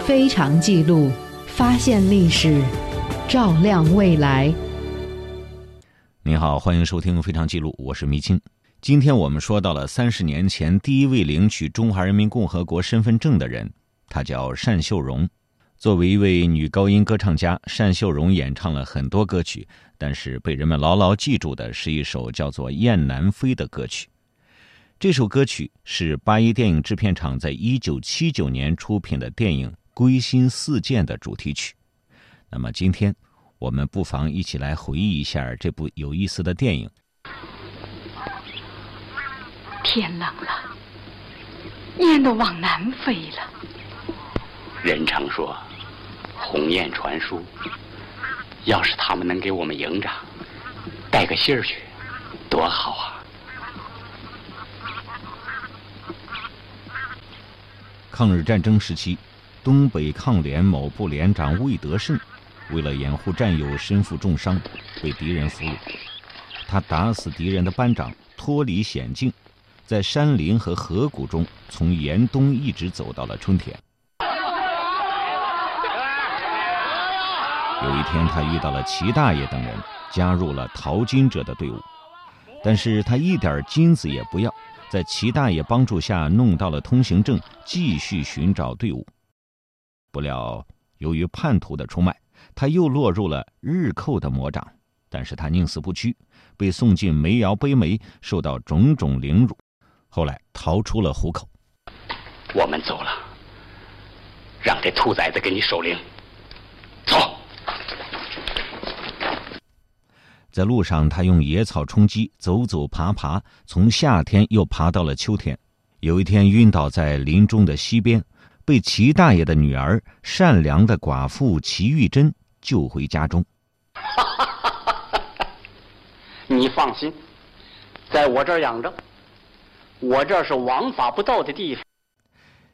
非常记录，发现历史，照亮未来。您好，欢迎收听《非常记录》，我是迷青。今天我们说到了三十年前第一位领取中华人民共和国身份证的人，她叫单秀荣。作为一位女高音歌唱家，单秀荣演唱了很多歌曲，但是被人们牢牢记住的是一首叫做《雁南飞》的歌曲。这首歌曲是八一电影制片厂在一九七九年出品的电影《归心似箭》的主题曲。那么今天，我们不妨一起来回忆一下这部有意思的电影。天冷了，雁都往南飞了。人常说，鸿雁传书，要是他们能给我们营长带个信儿去，多好啊！抗日战争时期，东北抗联某部连长魏德胜，为了掩护战友身负重伤，被敌人俘虏。他打死敌人的班长，脱离险境，在山林和河谷中，从严冬一直走到了春天。有一天，他遇到了齐大爷等人，加入了淘金者的队伍，但是他一点金子也不要。在齐大爷帮助下，弄到了通行证，继续寻找队伍。不料，由于叛徒的出卖，他又落入了日寇的魔掌。但是他宁死不屈，被送进煤窑背煤，受到种种凌辱。后来逃出了虎口。我们走了，让这兔崽子给你守灵。走。在路上，他用野草充饥，走走爬爬，从夏天又爬到了秋天。有一天，晕倒在林中的溪边，被齐大爷的女儿善良的寡妇齐玉珍救回家中。你放心，在我这儿养着，我这是王法不到的地方。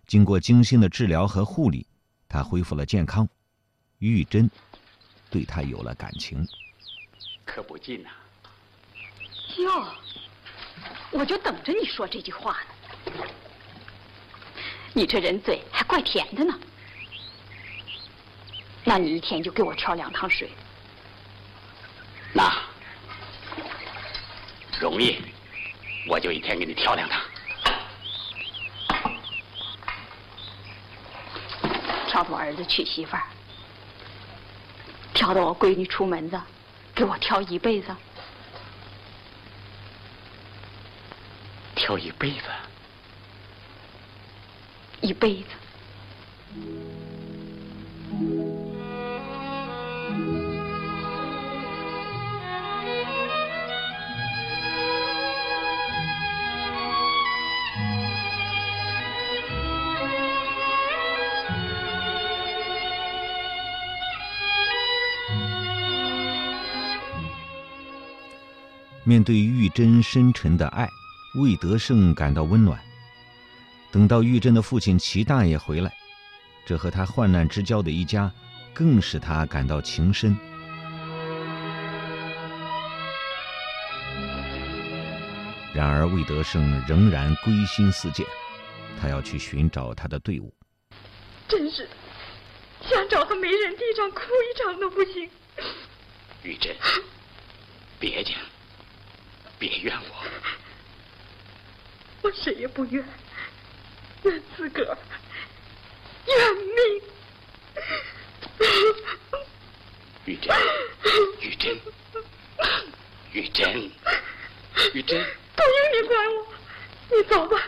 经过精心的治疗和护理，他恢复了健康。玉珍对他有了感情。可不近呐！哟，我就等着你说这句话呢。你这人嘴还怪甜的呢。那你一天就给我挑两趟水。那容易，我就一天给你挑两趟。挑到我儿子娶媳妇儿，挑到我闺女出门子。给我挑一辈子，挑一辈子，一辈子。面对玉珍深沉的爱，魏德胜感到温暖。等到玉珍的父亲齐大爷回来，这和他患难之交的一家，更使他感到情深。然而魏德胜仍然归心似箭，他要去寻找他的队伍。真是的，想找个没人地上哭一场都不行。玉珍，别介。别怨我，我谁也不怨，怨自个儿，怨命。玉珍，玉珍，玉珍，玉珍，不用你管我，你走吧。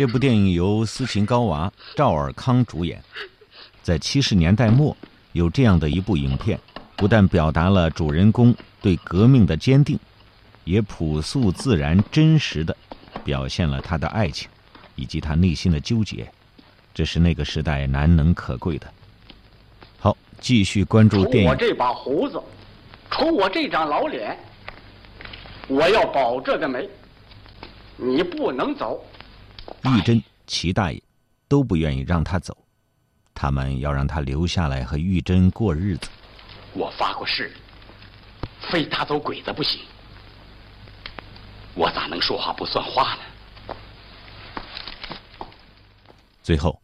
这部电影由斯琴高娃、赵尔康主演。在七十年代末，有这样的一部影片，不但表达了主人公对革命的坚定，也朴素自然、真实的表现了他的爱情，以及他内心的纠结。这是那个时代难能可贵的。好，继续关注电影。我这把胡子，瞅我这张老脸，我要保这个媒，你不能走。玉珍、齐大爷都不愿意让他走，他们要让他留下来和玉珍过日子。我发过誓，非打走鬼子不行。我咋能说话不算话呢？最后，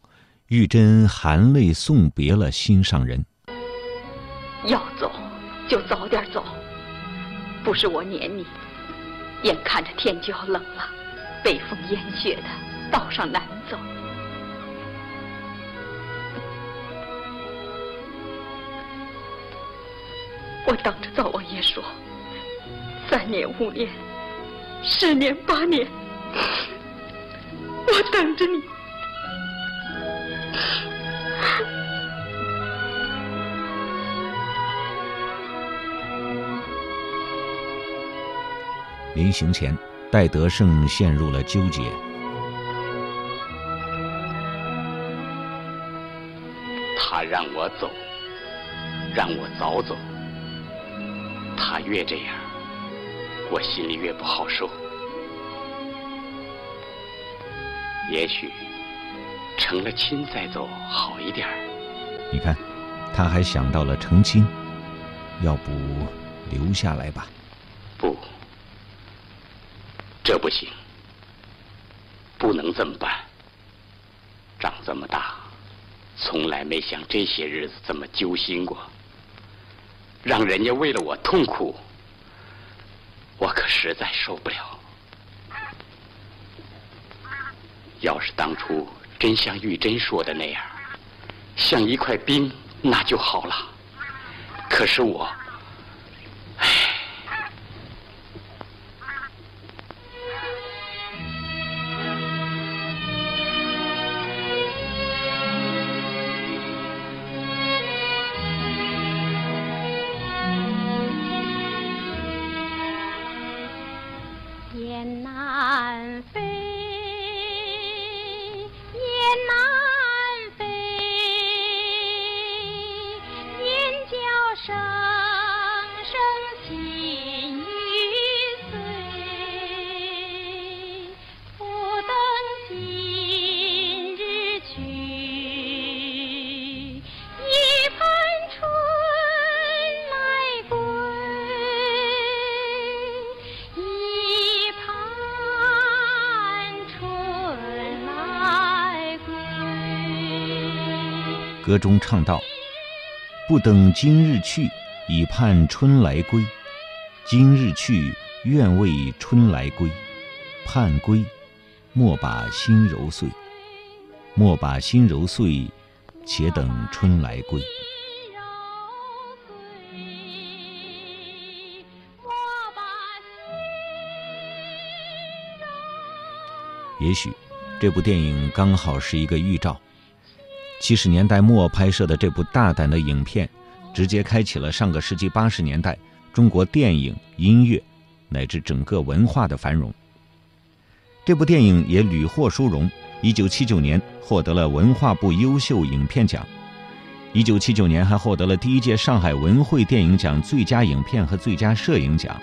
玉珍含泪送别了心上人。要走就早点走，不是我撵你。眼看着天就要冷了，北风烟雪的，道上难走。我等着灶王爷说，三年五年，十年八年，我等着你。临行前，戴德胜陷入了纠结。他让我走，让我早走。他越这样，我心里越不好受。也许成了亲再走好一点你看，他还想到了成亲，要不留下来吧？不。这不行，不能这么办。长这么大，从来没像这些日子这么揪心过。让人家为了我痛苦，我可实在受不了。要是当初真像玉珍说的那样，像一块冰，那就好了。可是我。歌中唱道：“不等今日去，已盼春来归。今日去，愿为春来归。盼归，莫把心揉碎。莫把心揉碎，且等春来归。”也许，这部电影刚好是一个预兆。七十年代末拍摄的这部大胆的影片，直接开启了上个世纪八十年代中国电影、音乐乃至整个文化的繁荣。这部电影也屡获殊荣，一九七九年获得了文化部优秀影片奖，一九七九年还获得了第一届上海文汇电影奖最佳影片和最佳摄影奖，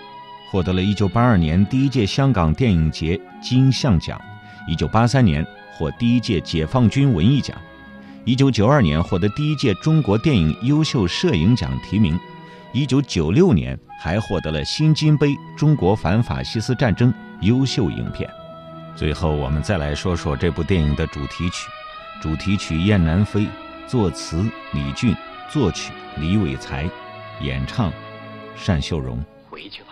获得了一九八二年第一届香港电影节金像奖，一九八三年获第一届解放军文艺奖。一九九二年获得第一届中国电影优秀摄影奖提名，一九九六年还获得了新金杯中国反法西斯战争优秀影片。最后，我们再来说说这部电影的主题曲。主题曲《雁南飞》，作词李俊，作曲李伟才，演唱单秀荣。回去吧，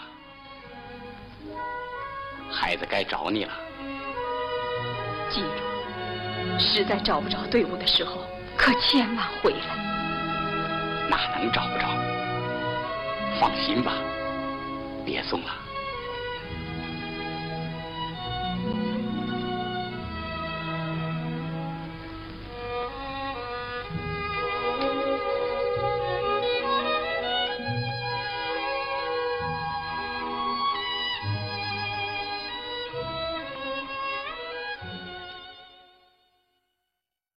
孩子该找你了。记住。实在找不着队伍的时候，可千万回来。哪能找不着？放心吧，别送了。